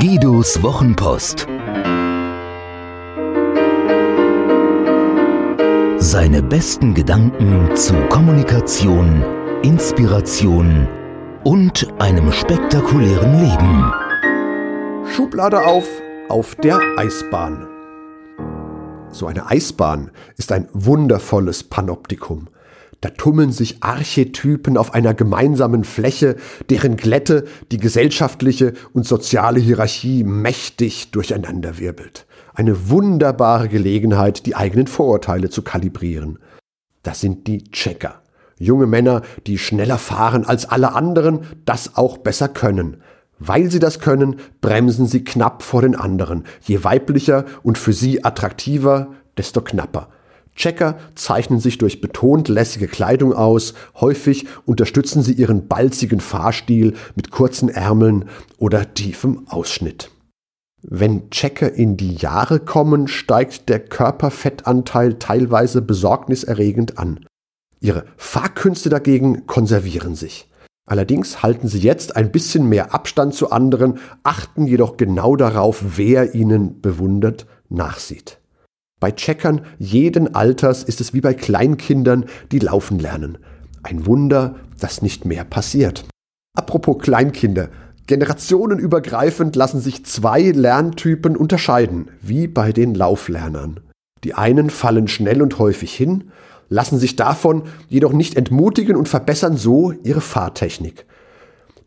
Guidos Wochenpost. Seine besten Gedanken zu Kommunikation, Inspiration und einem spektakulären Leben. Schublade auf auf der Eisbahn. So eine Eisbahn ist ein wundervolles Panoptikum. Da tummeln sich Archetypen auf einer gemeinsamen Fläche, deren Glätte die gesellschaftliche und soziale Hierarchie mächtig durcheinanderwirbelt. Eine wunderbare Gelegenheit, die eigenen Vorurteile zu kalibrieren. Das sind die Checker. Junge Männer, die schneller fahren als alle anderen, das auch besser können. Weil sie das können, bremsen sie knapp vor den anderen. Je weiblicher und für sie attraktiver, desto knapper. Checker zeichnen sich durch betont lässige Kleidung aus, häufig unterstützen sie ihren balzigen Fahrstil mit kurzen Ärmeln oder tiefem Ausschnitt. Wenn Checker in die Jahre kommen, steigt der Körperfettanteil teilweise besorgniserregend an. Ihre Fahrkünste dagegen konservieren sich. Allerdings halten sie jetzt ein bisschen mehr Abstand zu anderen, achten jedoch genau darauf, wer ihnen bewundert nachsieht. Bei Checkern jeden Alters ist es wie bei Kleinkindern, die laufen lernen. Ein Wunder, dass nicht mehr passiert. Apropos Kleinkinder. Generationenübergreifend lassen sich zwei Lerntypen unterscheiden, wie bei den Lauflernern. Die einen fallen schnell und häufig hin, lassen sich davon jedoch nicht entmutigen und verbessern so ihre Fahrtechnik.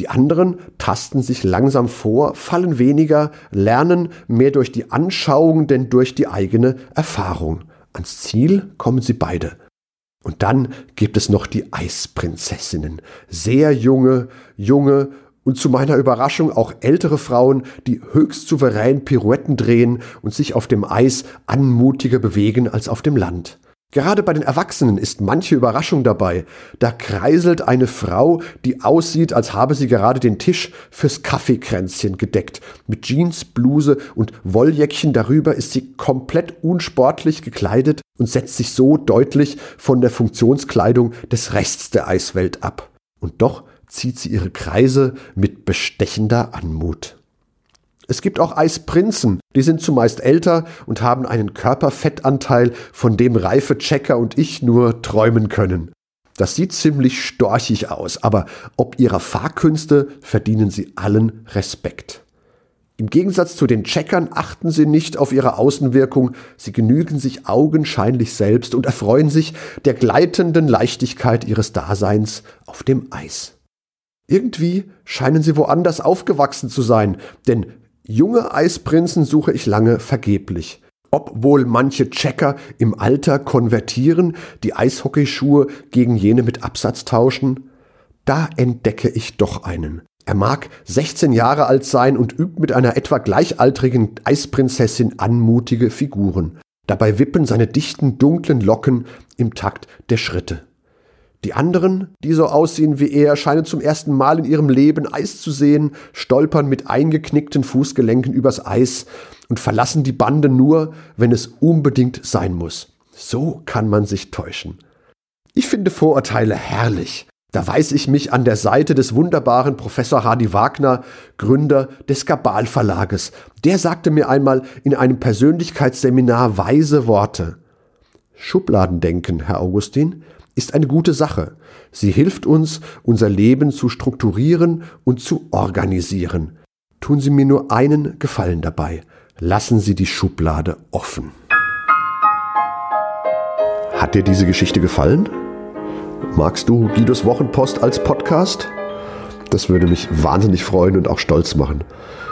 Die anderen tasten sich langsam vor, fallen weniger, lernen mehr durch die Anschauung denn durch die eigene Erfahrung. Ans Ziel kommen sie beide. Und dann gibt es noch die Eisprinzessinnen. Sehr junge, junge und zu meiner Überraschung auch ältere Frauen, die höchst souverän Pirouetten drehen und sich auf dem Eis anmutiger bewegen als auf dem Land. Gerade bei den Erwachsenen ist manche Überraschung dabei. Da kreiselt eine Frau, die aussieht, als habe sie gerade den Tisch fürs Kaffeekränzchen gedeckt. Mit Jeans, Bluse und Wolljäckchen darüber ist sie komplett unsportlich gekleidet und setzt sich so deutlich von der Funktionskleidung des Rests der Eiswelt ab. Und doch zieht sie ihre Kreise mit bestechender Anmut. Es gibt auch Eisprinzen, die sind zumeist älter und haben einen Körperfettanteil, von dem reife Checker und ich nur träumen können. Das sieht ziemlich storchig aus, aber ob ihrer Fahrkünste verdienen sie allen Respekt. Im Gegensatz zu den Checkern achten sie nicht auf ihre Außenwirkung, sie genügen sich augenscheinlich selbst und erfreuen sich der gleitenden Leichtigkeit ihres Daseins auf dem Eis. Irgendwie scheinen sie woanders aufgewachsen zu sein, denn Junge Eisprinzen suche ich lange vergeblich. Ob wohl manche Checker im Alter konvertieren, die Eishockeyschuhe gegen jene mit Absatz tauschen? Da entdecke ich doch einen. Er mag 16 Jahre alt sein und übt mit einer etwa gleichaltrigen Eisprinzessin anmutige Figuren. Dabei wippen seine dichten, dunklen Locken im Takt der Schritte. Die anderen, die so aussehen wie er, scheinen zum ersten Mal in ihrem Leben Eis zu sehen, stolpern mit eingeknickten Fußgelenken übers Eis und verlassen die Bande nur, wenn es unbedingt sein muss. So kann man sich täuschen. Ich finde Vorurteile herrlich. Da weiß ich mich an der Seite des wunderbaren Professor Hardy Wagner, Gründer des Gabal Verlages. Der sagte mir einmal in einem Persönlichkeitsseminar weise Worte. Schubladendenken, Herr Augustin, ist eine gute Sache. Sie hilft uns, unser Leben zu strukturieren und zu organisieren. Tun Sie mir nur einen Gefallen dabei. Lassen Sie die Schublade offen. Hat dir diese Geschichte gefallen? Magst du Guidos Wochenpost als Podcast? Das würde mich wahnsinnig freuen und auch stolz machen.